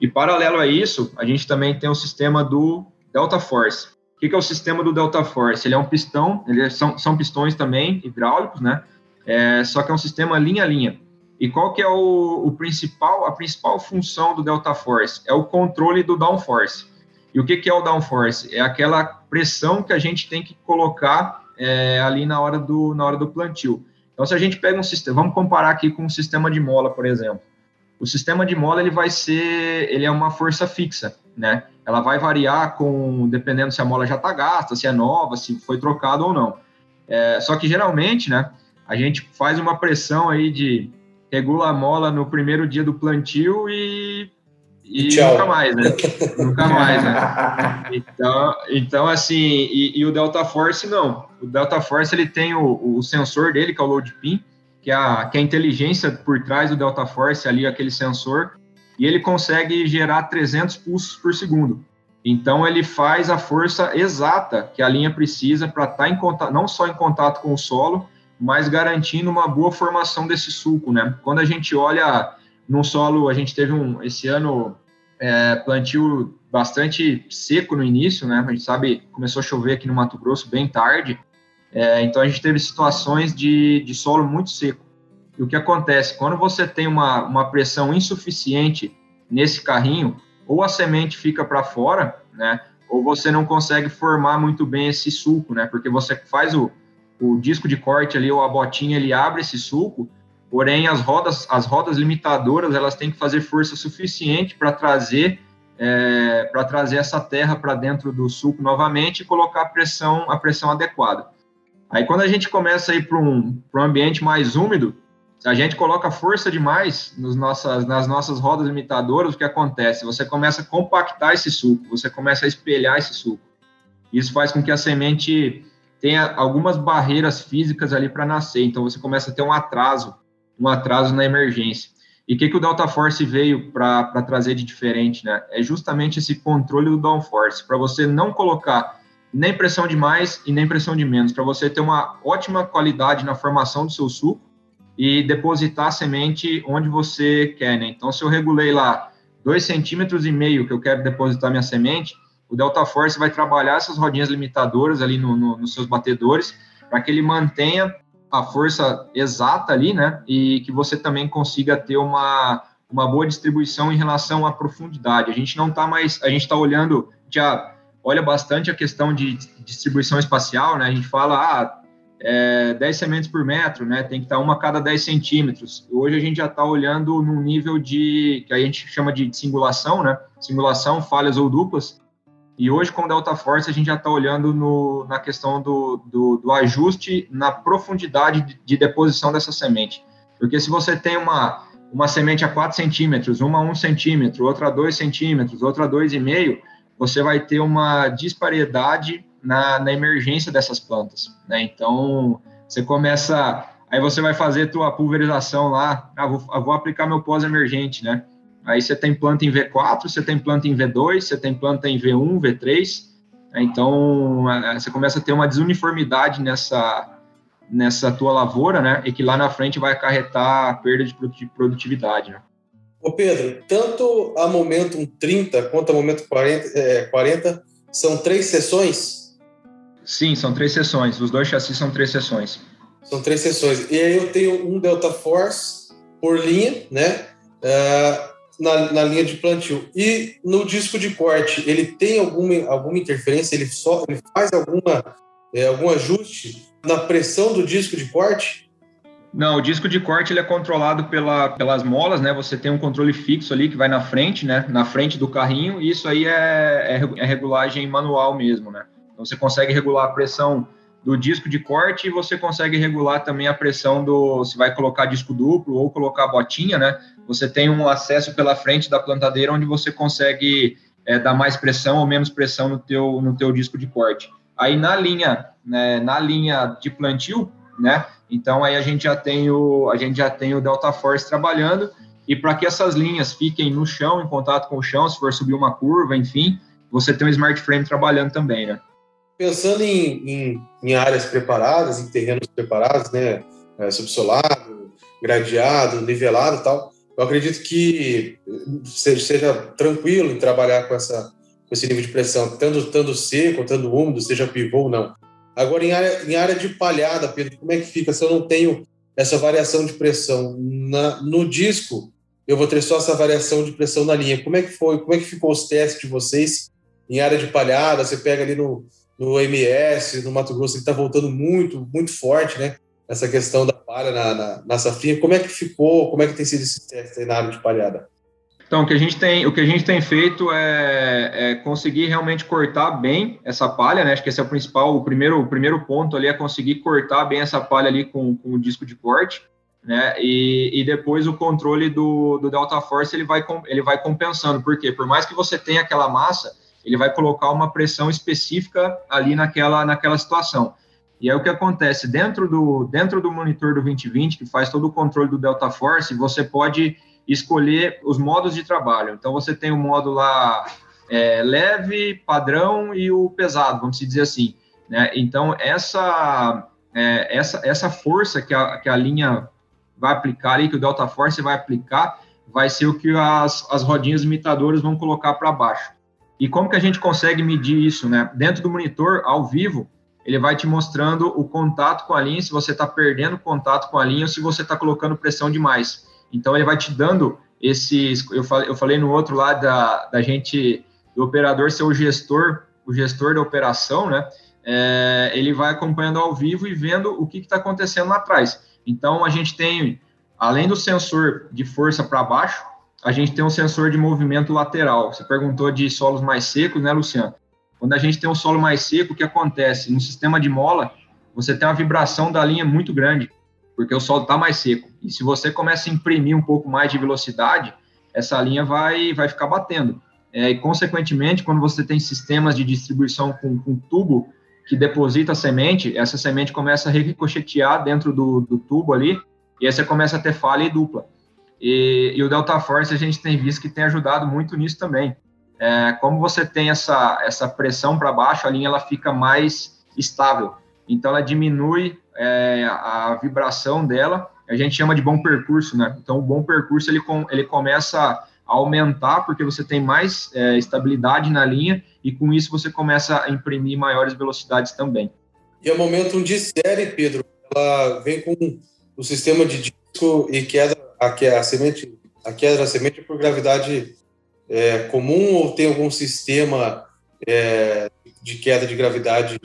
Speaker 3: E paralelo a isso, a gente também tem o sistema do Delta Force, o que, é o sistema do Delta Force? Ele é um pistão, ele é, são, são pistões também hidráulicos, né? É, só que é um sistema linha a linha. E qual que é o, o, principal, a principal função do Delta Force? É o controle do downforce. E o que, que é o downforce? É aquela pressão que a gente tem que colocar é, ali na hora, do, na hora do plantio. Então, se a gente pega um sistema, vamos comparar aqui com um sistema de mola, por exemplo. O sistema de mola ele vai ser, ele é uma força fixa, né? ela vai variar com dependendo se a mola já está gasta, se é nova, se foi trocada ou não. É, só que geralmente, né, a gente faz uma pressão aí de regula a mola no primeiro dia do plantio e, e nunca mais, né? nunca mais, né? Então, então assim, e, e, o Delta Force não. O Delta Force ele tem o, o sensor dele, que é o load pin, que é, a, que é a inteligência por trás do Delta Force ali, aquele sensor, e ele consegue gerar 300 pulsos por segundo. Então ele faz a força exata que a linha precisa para estar tá em contato, não só em contato com o solo, mas garantindo uma boa formação desse sulco, né? Quando a gente olha no solo, a gente teve um esse ano é, plantio bastante seco no início, né? A gente sabe começou a chover aqui no Mato Grosso bem tarde, é, então a gente teve situações de, de solo muito seco. E o que acontece? Quando você tem uma, uma pressão insuficiente nesse carrinho, ou a semente fica para fora, né? Ou você não consegue formar muito bem esse sulco, né? Porque você faz o, o disco de corte ali, ou a botinha, ele abre esse sulco, porém as rodas, as rodas limitadoras, elas têm que fazer força suficiente para trazer é, para trazer essa terra para dentro do sulco novamente e colocar a pressão, a pressão adequada. Aí quando a gente começa a ir para um, um ambiente mais úmido, se a gente coloca força demais nos nossas, nas nossas rodas limitadoras, o que acontece? Você começa a compactar esse suco, você começa a espelhar esse suco. Isso faz com que a semente tenha algumas barreiras físicas ali para nascer, então você começa a ter um atraso, um atraso na emergência. E o que, que o Delta Force veio para trazer de diferente, né? É justamente esse controle do downforce, para você não colocar nem pressão de mais e nem pressão de menos, para você ter uma ótima qualidade na formação do seu suco e depositar a semente onde você quer, né? Então, se eu regulei lá dois centímetros e meio que eu quero depositar minha semente, o Delta Force vai trabalhar essas rodinhas limitadoras ali no, no, nos seus batedores para que ele mantenha a força exata ali, né? E que você também consiga ter uma, uma boa distribuição em relação à profundidade. A gente não está mais, a gente está olhando, já olha bastante a questão de distribuição espacial, né? A gente fala, ah, é, 10 sementes por metro, né? Tem que estar uma a cada 10 centímetros. Hoje a gente já está olhando num nível de que a gente chama de singulação, né? Simulação, falhas ou duplas. E hoje, com Delta Force, a gente já está olhando no, na questão do, do, do, ajuste na profundidade de, de, deposição dessa semente. Porque se você tem uma, uma semente a 4 centímetros, uma a 1 centímetro, outra a 2 centímetros, outra a 2,5, você vai ter uma disparidade na, na emergência dessas plantas, né? Então, você começa, aí você vai fazer tua pulverização lá, ah, vou, vou aplicar meu pós-emergente, né? Aí você tem planta em V4, você tem planta em V2, você tem planta em V1, V3, né? então você começa a ter uma desuniformidade nessa, nessa tua lavoura, né? E que lá na frente vai acarretar perda de produtividade, né?
Speaker 2: Ô Pedro, tanto a Momentum 30 quanto a Momentum 40, é, 40 são três sessões?
Speaker 3: Sim, são três sessões. Os dois chassis são três sessões.
Speaker 2: São três sessões. E aí eu tenho um Delta Force por linha, né? Uh, na, na, linha de plantio. E no disco de corte, ele tem alguma, alguma interferência? Ele, só, ele faz alguma, é, algum ajuste na pressão do disco de corte?
Speaker 3: Não, o disco de corte ele é controlado pela, pelas molas, né? Você tem um controle fixo ali que vai na frente, né? Na frente do carrinho, e isso aí é, é, é regulagem manual mesmo, né? Então você consegue regular a pressão do disco de corte e você consegue regular também a pressão do se vai colocar disco duplo ou colocar botinha, né? Você tem um acesso pela frente da plantadeira onde você consegue é, dar mais pressão ou menos pressão no teu no teu disco de corte. Aí na linha, né, na linha de plantio, né? Então aí a gente já tem o a gente já tem o Delta Force trabalhando e para que essas linhas fiquem no chão, em contato com o chão, se for subir uma curva, enfim, você tem um Smart Frame trabalhando também, né?
Speaker 2: Pensando em, em, em áreas preparadas, em terrenos preparados, né, é, subsolado, gradeado, nivelado, tal, eu acredito que seja, tranquilo em trabalhar com essa com esse nível de pressão, tanto, tanto seco, tanto úmido, seja pivô ou não. Agora, em área, em área de palhada, Pedro, como é que fica se eu não tenho essa variação de pressão? Na, no disco, eu vou ter só essa variação de pressão na linha. Como é que foi? Como é que ficou os testes de vocês em área de palhada? Você pega ali no, no MS, no Mato Grosso, ele está voltando muito, muito forte, né? Essa questão da palha na, na, na. Como é que ficou? Como é que tem sido esse área de palhada?
Speaker 3: Então, o que a gente tem, o que a gente tem feito é, é, conseguir realmente cortar bem essa palha, né? Acho que esse é o principal, o primeiro, o primeiro ponto ali é conseguir cortar bem essa palha ali com, com o disco de corte, né? E, e depois o controle do, do Delta Force ele vai, ele vai compensando, porque por mais que você tenha aquela massa, ele vai colocar uma pressão específica ali naquela, naquela situação. E aí o que acontece dentro do dentro do monitor do 2020 que faz todo o controle do Delta Force, você pode escolher os modos de trabalho. Então, você tem o modo lá é, leve, padrão e o pesado, vamos dizer assim. Né? Então, essa, é, essa, essa força que a, que a linha vai aplicar ali, que o Delta Force vai aplicar, vai ser o que as, as rodinhas imitadoras vão colocar para baixo. E como que a gente consegue medir isso? Né? Dentro do monitor, ao vivo, ele vai te mostrando o contato com a linha, se você está perdendo contato com a linha ou se você está colocando pressão demais. Então, ele vai te dando esses. Eu falei, eu falei no outro lado da, da gente, do operador ser o gestor, o gestor da operação, né? É, ele vai acompanhando ao vivo e vendo o que está acontecendo lá atrás. Então, a gente tem, além do sensor de força para baixo, a gente tem um sensor de movimento lateral. Você perguntou de solos mais secos, né, Luciano? Quando a gente tem um solo mais seco, o que acontece? No sistema de mola, você tem uma vibração da linha muito grande porque o solo está mais seco. E se você começa a imprimir um pouco mais de velocidade, essa linha vai, vai ficar batendo. É, e, consequentemente, quando você tem sistemas de distribuição com, com tubo que deposita a semente, essa semente começa a ricochetear dentro do, do tubo ali, e aí você começa a ter falha e dupla. E, e, o Delta Force a gente tem visto que tem ajudado muito nisso também. É, como você tem essa, essa pressão para baixo, a linha ela fica mais estável. Então ela diminui é, a vibração dela, a gente chama de bom percurso, né? Então, o bom percurso ele, com, ele começa a aumentar porque você tem mais é, estabilidade na linha e com isso você começa a imprimir maiores velocidades também.
Speaker 2: E é o momento de série, Pedro, ela vem com o sistema de disco e queda a, a semente, a queda da semente por gravidade é, comum ou tem algum sistema é, de queda de gravidade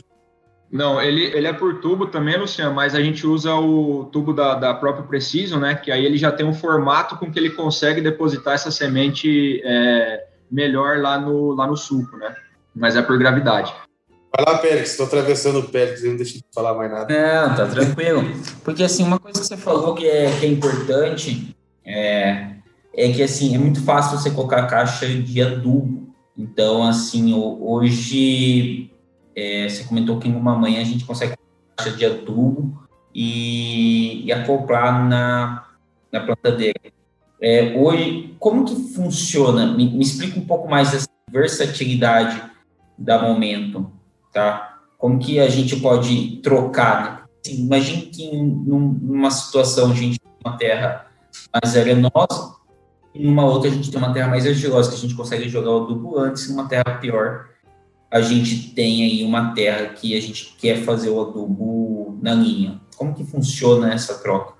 Speaker 3: não, ele, ele é por tubo também, Luciano, mas a gente usa o tubo da, da própria Precision, né? Que aí ele já tem um formato com que ele consegue depositar essa semente é, melhor lá no, lá no suco, né? Mas é por gravidade.
Speaker 2: Vai lá, Pérez, estou atravessando o Pérez, não deixa de falar mais nada.
Speaker 4: Não, tá tranquilo. Porque, assim, uma coisa que você falou que é, que é importante é, é que, assim, é muito fácil você colocar caixa de adubo. Então, assim, hoje é, você comentou que em uma manhã a gente consegue caixa de adubo e, e acoplar na, na plantadeira. É, hoje, como que funciona? Me, me, explica um pouco mais dessa versatilidade da Momento, tá? Como que a gente pode trocar, né? assim, imagine que em numa situação a gente tem uma terra mais arenosa, e numa outra a gente tem uma terra mais argilosa, que a gente consegue jogar o adubo antes, numa terra pior, a gente tem aí uma terra que a gente quer fazer o adubo na linha. Como que funciona essa troca?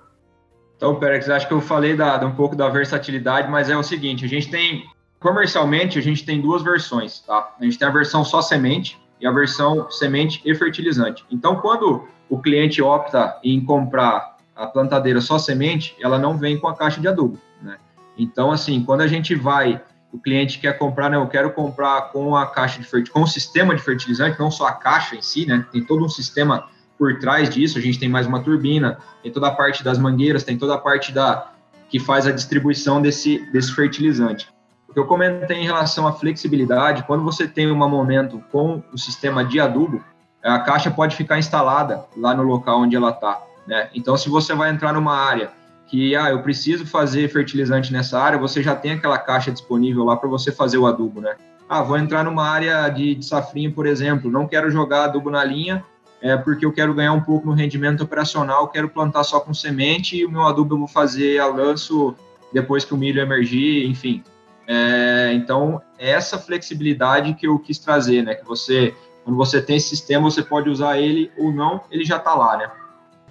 Speaker 3: Então, Perex, acho que eu falei da, um pouco da versatilidade, mas é o seguinte, a gente tem, comercialmente, a gente tem duas versões, tá? A gente tem a versão só semente e a versão semente e fertilizante. Então, quando o cliente opta em comprar a plantadeira só semente, ela não vem com a caixa de adubo, né? Então, assim, quando a gente vai, o cliente quer comprar, né? Eu quero comprar com a caixa de fertilizante, com o sistema de fertilizante, não só a caixa em si, né? Tem todo um sistema por trás disso, a gente tem mais uma turbina, tem toda a parte das mangueiras, tem toda a parte da que faz a distribuição desse, desse fertilizante. O que eu comentei em relação à flexibilidade, quando você tem um momento com o sistema de adubo, a caixa pode ficar instalada lá no local onde ela está. Né? Então, se você vai entrar numa área que, ah, eu preciso fazer fertilizante nessa área, você já tem aquela caixa disponível lá para você fazer o adubo, né? Ah, vou entrar numa área de, de safrinha, por exemplo, não quero jogar adubo na linha, é porque eu quero ganhar um pouco no rendimento operacional, quero plantar só com semente e o meu adubo eu vou fazer a lanço depois que o milho emergir, enfim. É, então, é essa flexibilidade que eu quis trazer, né? Que você, quando você tem esse sistema, você pode usar ele ou não, ele já está lá, né?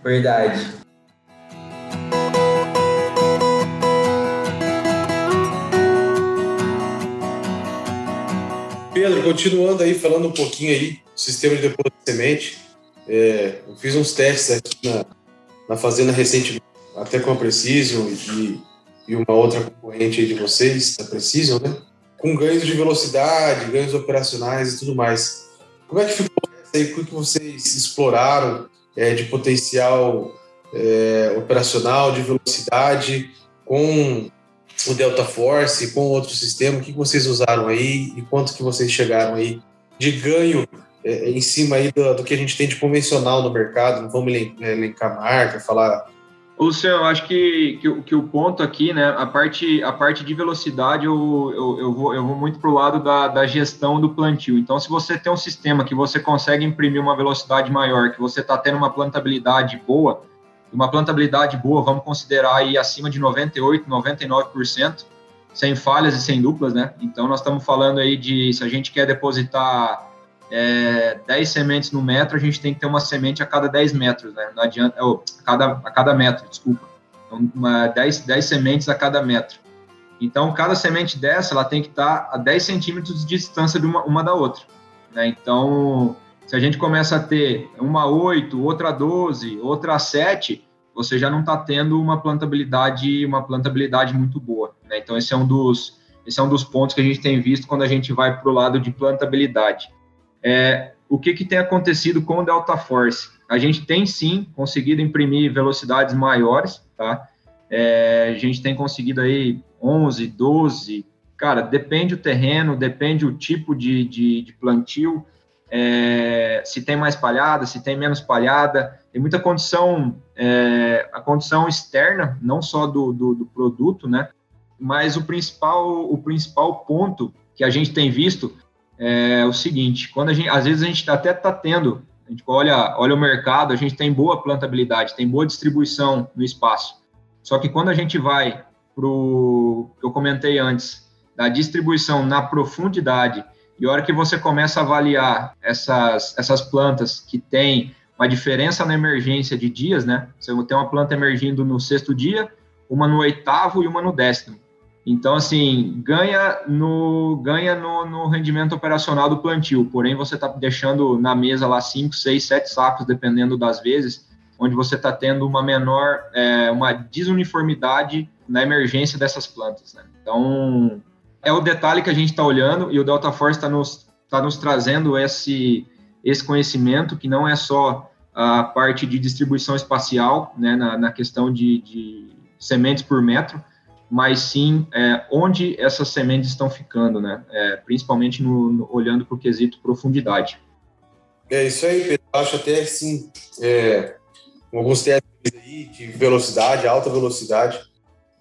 Speaker 4: Verdade.
Speaker 2: Pedro, continuando aí, falando um pouquinho aí do sistema de depósito de semente, é, eu fiz uns testes aqui na, na fazenda recentemente, até com a Precision e e uma outra concorrente de vocês, a Precision, né? Com ganhos de velocidade, ganhos operacionais e tudo mais. Como é que ficou essa aí? O que vocês exploraram é, de potencial é, operacional, de velocidade com o Delta Force, com outro sistema? O que vocês usaram aí e quanto que vocês chegaram aí de ganho é, em cima aí do, do, que a gente tem de convencional no mercado? Não vamos elencar marca, falar
Speaker 3: Luciano, eu acho que, que, que, o ponto aqui, né, a parte, a parte de velocidade, eu, eu, eu vou, eu vou muito para o lado da, da gestão do plantio. Então, se você tem um sistema que você consegue imprimir uma velocidade maior, que você está tendo uma plantabilidade boa, uma plantabilidade boa, vamos considerar aí acima de 98%, 99%, sem falhas e sem duplas, né? Então, nós estamos falando aí de, se a gente quer depositar é, 10 sementes no metro, a gente tem que ter uma semente a cada 10 metros, né? Não adianta, oh, a, cada, a cada metro, desculpa. Então, uma, 10, 10 sementes a cada metro. Então, cada semente dessa, ela tem que estar a 10 centímetros de distância de uma, uma da outra. Né? Então, se a gente começa a ter uma 8, outra 12, outra 7, você já não está tendo uma plantabilidade, uma plantabilidade muito boa. Né? Então, esse é um dos esse é um dos pontos que a gente tem visto quando a gente vai para o lado de plantabilidade. É, o que, que tem acontecido com o Delta Force? A gente tem sim conseguido imprimir velocidades maiores, tá? É, a gente tem conseguido aí 11, 12, cara, depende o terreno, depende o tipo de, de, de plantio, é, se tem mais palhada, se tem menos palhada, tem muita condição, é, a condição externa, não só do, do, do, produto, né? Mas o principal, o principal ponto que a gente tem visto é o seguinte: quando a gente, às vezes a gente até está tendo, a gente olha, olha o mercado, a gente tem boa plantabilidade, tem boa distribuição no espaço. Só que quando a gente vai para o que eu comentei antes, da distribuição na profundidade, e a hora que você começa a avaliar essas, essas plantas que têm uma diferença na emergência de dias, né? Você tem uma planta emergindo no sexto dia, uma no oitavo e uma no décimo. Então, assim, ganha no, ganha no, no rendimento operacional do plantio, porém você está deixando na mesa lá 5, 6, 7 sacos, dependendo das vezes, onde você está tendo uma menor, é, uma desuniformidade na emergência dessas plantas. Né? Então, é o detalhe que a gente está olhando e o Delta Force está nos, tá nos trazendo esse, esse conhecimento, que não é só a parte de distribuição espacial, né, na, na questão de, de sementes por metro, mas sim é, onde essas sementes estão ficando, né? É, principalmente no, no olhando para o quesito profundidade.
Speaker 2: É isso aí, Pedro. Acho até sim, é, alguns testes aí de velocidade, alta velocidade.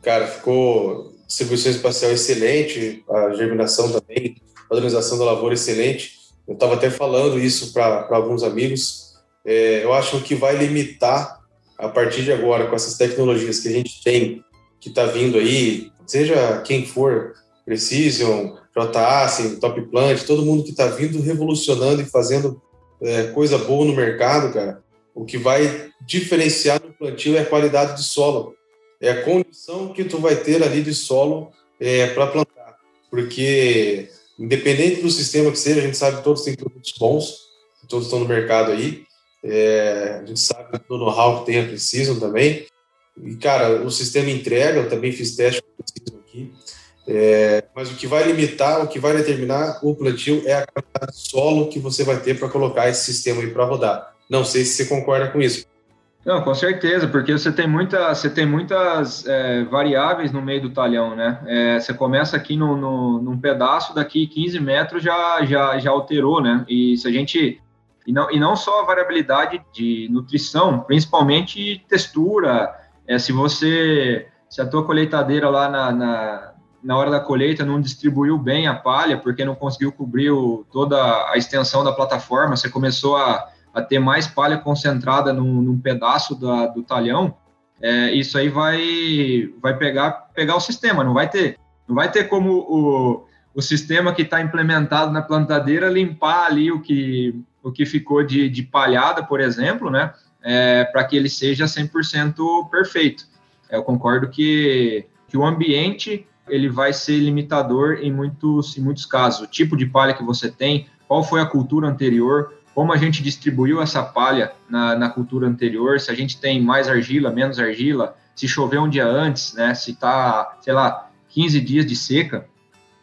Speaker 2: Cara, ficou distribuição espacial excelente, a germinação também, padronização da lavoura excelente. Eu estava até falando isso para alguns amigos. é, eu acho que vai limitar a partir de agora com essas tecnologias que a gente tem, que está vindo aí, seja quem for, Precision, JAC, Top Plant, todo mundo que está vindo revolucionando e fazendo é, coisa boa no mercado, cara. O que vai diferenciar no plantio é a qualidade de solo, é a condição que tu vai ter ali de solo é, para plantar, porque independente do sistema que seja, a gente sabe que todos têm produtos bons, todos estão no mercado aí, é, a gente sabe do know-how que tem a Precision também, e cara, o sistema entrega, eu também fiz teste com a Precision aqui, é, mas o que vai limitar, o que vai determinar o plantio é a quantidade de solo que você vai ter para colocar esse sistema aí para rodar. Não sei se você concorda com isso.
Speaker 3: Não, com certeza, porque você tem, muita, você tem muitas é, variáveis no meio do talhão, né? É, você começa aqui no, no, num pedaço, daqui 15 metros já, já, já alterou, né? E se a gente. E não, e não só a variabilidade de nutrição, principalmente textura. É, se você. Se a tua colheitadeira lá na, na na hora da colheita não distribuiu bem a palha, porque não conseguiu cobrir o, toda a extensão da plataforma, você começou a, a ter mais palha concentrada num, num pedaço da, do talhão, é, isso aí vai, vai pegar, pegar o sistema, não vai ter, não vai ter como o, o sistema que está implementado na plantadeira limpar ali o que, o que ficou de, de palhada, por exemplo, né, é, para que ele seja 100% perfeito. Eu concordo que, que o ambiente ele vai ser limitador em muitos, em muitos casos. O tipo de palha que você tem, qual foi a cultura anterior, como a gente distribuiu essa palha na, na cultura anterior, se a gente tem mais argila, menos argila, se choveu um dia antes, né, se está, sei lá, 15 dias de seca,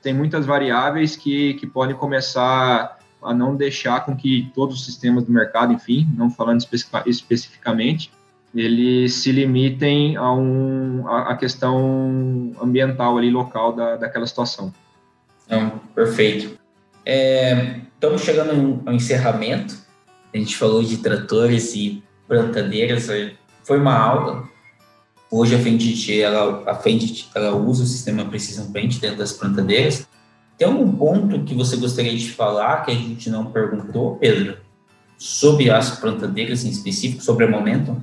Speaker 3: tem muitas variáveis que, que podem começar a não deixar com que todos os sistemas do mercado, enfim, não falando especificamente, eles se limitem a, um, a, a questão ambiental ali, local da, daquela situação.
Speaker 4: Não, perfeito. É, estamos chegando ao encerramento. A gente falou de tratores e plantadeiras. Foi uma aula. Hoje a Fendt, ela, a Fendt, ela usa o sistema Precision Plant dentro das plantadeiras. Tem algum ponto que você gostaria de falar que a gente não perguntou, Pedro? Sobre as plantadeiras em específico, sobre a Momentum?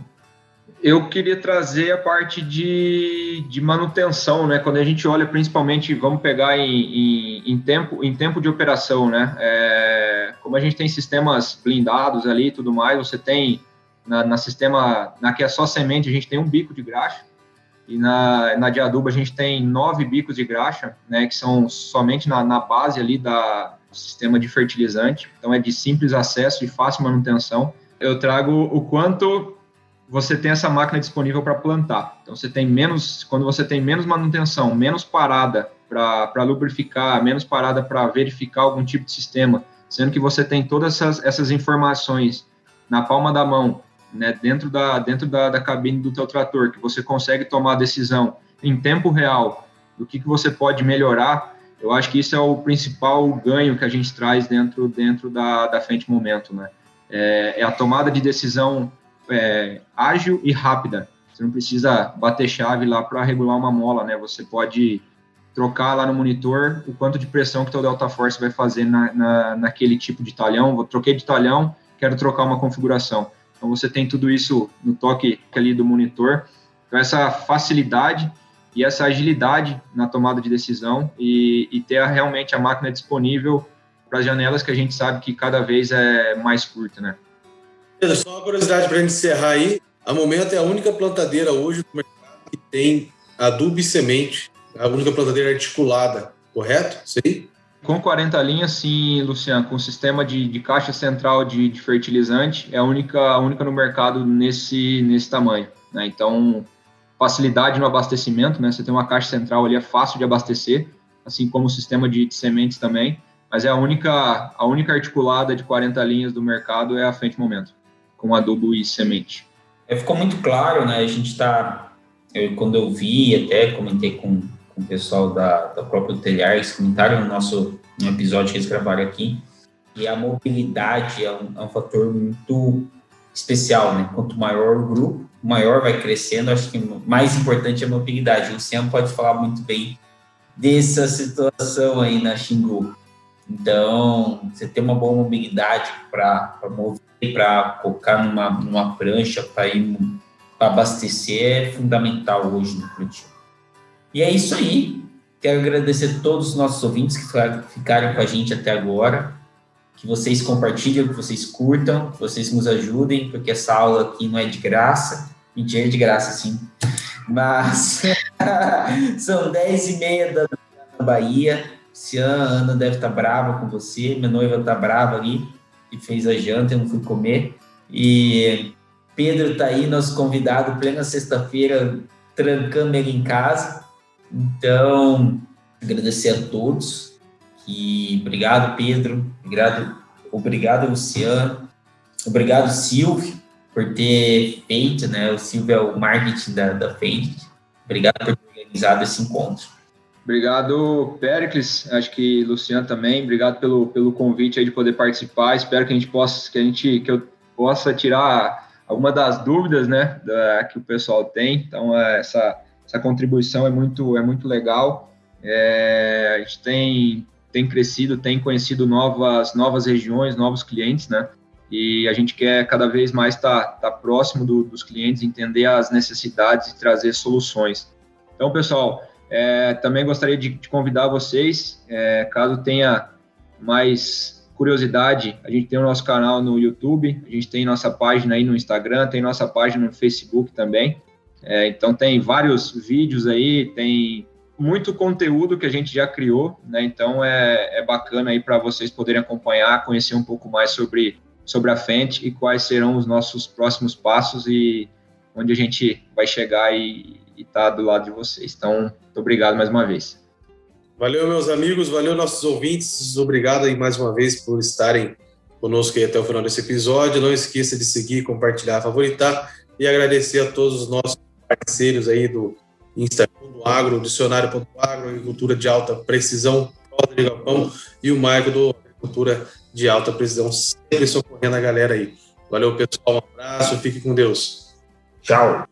Speaker 3: Eu queria trazer a parte de, de manutenção, né? Quando a gente olha principalmente, vamos pegar em, em, em tempo, em tempo de operação, né? É, como a gente tem sistemas blindados ali e tudo mais, você tem na, na, sistema, na que é só semente, a gente tem um bico de graxa, e na, na de adubo a gente tem nove bicos de graxa, né? Que são somente na, na base ali da sistema de fertilizante, então é de simples acesso e fácil manutenção. Eu trago o quanto você tem essa máquina disponível para plantar. Então você tem menos, quando você tem menos manutenção, menos parada para lubrificar, menos parada para verificar algum tipo de sistema, sendo que você tem todas essas, essas informações na palma da mão, né, dentro da dentro da, da cabine do teu trator, que você consegue tomar a decisão em tempo real do que, que você pode melhorar, eu acho que isso é o principal ganho que a gente traz dentro dentro da, da frente momento, né? É, é a tomada de decisão é, ágil e rápida. Você não precisa bater chave lá para regular uma mola, né? Você pode trocar lá no monitor o quanto de pressão que o Delta Force vai fazer na, na, naquele tipo de talhão. Vou troquei de talhão, quero trocar uma configuração. Então você tem tudo isso no toque ali do monitor. Então essa facilidade e essa agilidade na tomada de decisão e, e ter realmente a máquina disponível para as janelas que a gente sabe que cada vez é mais curta, né?
Speaker 2: Só uma curiosidade para encerrar aí. A Momento é a única plantadeira hoje no mercado que tem adubo e semente. A única plantadeira articulada, correto? Aí?
Speaker 3: Com 40 linhas, sim, Luciano, com sistema de, de caixa central de, de, fertilizante, é a única, a única no mercado nesse, nesse tamanho. Né? Então, facilidade no abastecimento, né? Você tem uma caixa central ali, é fácil de abastecer, assim como o sistema de, de sementes também, mas é a única, a única articulada de 40 linhas do mercado é a Frente Momento com adubo e semente.
Speaker 4: É, ficou muito claro, né? A gente está, quando eu vi, até comentei com, com o pessoal da, da própria Telhar, eles comentaram no nosso no episódio que eles gravaram aqui, e a mobilidade é um, é um fator muito especial, né? Quanto maior o grupo, maior vai crescendo. Acho que mais importante é a mobilidade. O Luciano pode falar muito bem dessa situação aí na Xingu. Então, você ter uma boa mobilidade para mover, para colocar numa, numa prancha, para ir para abastecer é fundamental hoje no plantio. E é isso aí. Quero agradecer a todos os nossos ouvintes que ficaram com a gente até agora. Que vocês compartilhem, que vocês curtam, que vocês nos ajudem, porque essa aula aqui não é de graça. Mentira, é de graça, sim. Mas são 10 e meia da Bahia. Cian, a Ana deve estar brava com você. Minha noiva está brava ali e fez a janta, eu não fui comer. E Pedro está aí, nosso convidado, plena sexta-feira, trancando ele em casa. Então, agradecer a todos. E obrigado, Pedro. Obrigado, obrigado Luciano. Obrigado, Silvio, por ter feito, né? O Silvio é o marketing da, da Fade. Obrigado por ter organizado esse encontro.
Speaker 3: Obrigado, Pericles. Acho que Luciano também. Obrigado pelo, pelo convite aí de poder participar. Espero que a gente possa, que a gente, que eu possa tirar alguma das dúvidas, né, da, que o pessoal tem. Então, é, essa, essa contribuição é muito, é muito legal. É, a gente tem, tem crescido, tem conhecido novas, novas regiões, novos clientes, né? E a gente quer cada vez mais estar tá, tá próximo do, dos clientes, entender as necessidades e trazer soluções. Então, pessoal, é, também gostaria de, de convidar vocês, é, caso tenha mais curiosidade, a gente tem o nosso canal no YouTube, a gente tem nossa página aí no Instagram, tem nossa página no Facebook também. É, então tem vários vídeos aí, tem muito conteúdo que a gente já criou, né? Então é, é bacana aí para vocês poderem acompanhar, conhecer um pouco mais sobre, sobre a Fendt e quais serão os nossos próximos passos e onde a gente vai chegar e estar tá do lado de vocês. Então, muito obrigado mais uma vez.
Speaker 2: Valeu, meus amigos, valeu, nossos ouvintes. Obrigado aí mais uma vez por estarem conosco aí até o final desse episódio. Não esqueça de seguir, compartilhar, favoritar e agradecer a todos os nossos parceiros aí do Instagram do Agro, Dicionário.agro, Agricultura de Alta Precisão, de Galpão e o Maico do Agricultura de Alta Precisão, sempre socorrendo a galera aí. Valeu, pessoal, um abraço, fique com Deus.
Speaker 4: Tchau.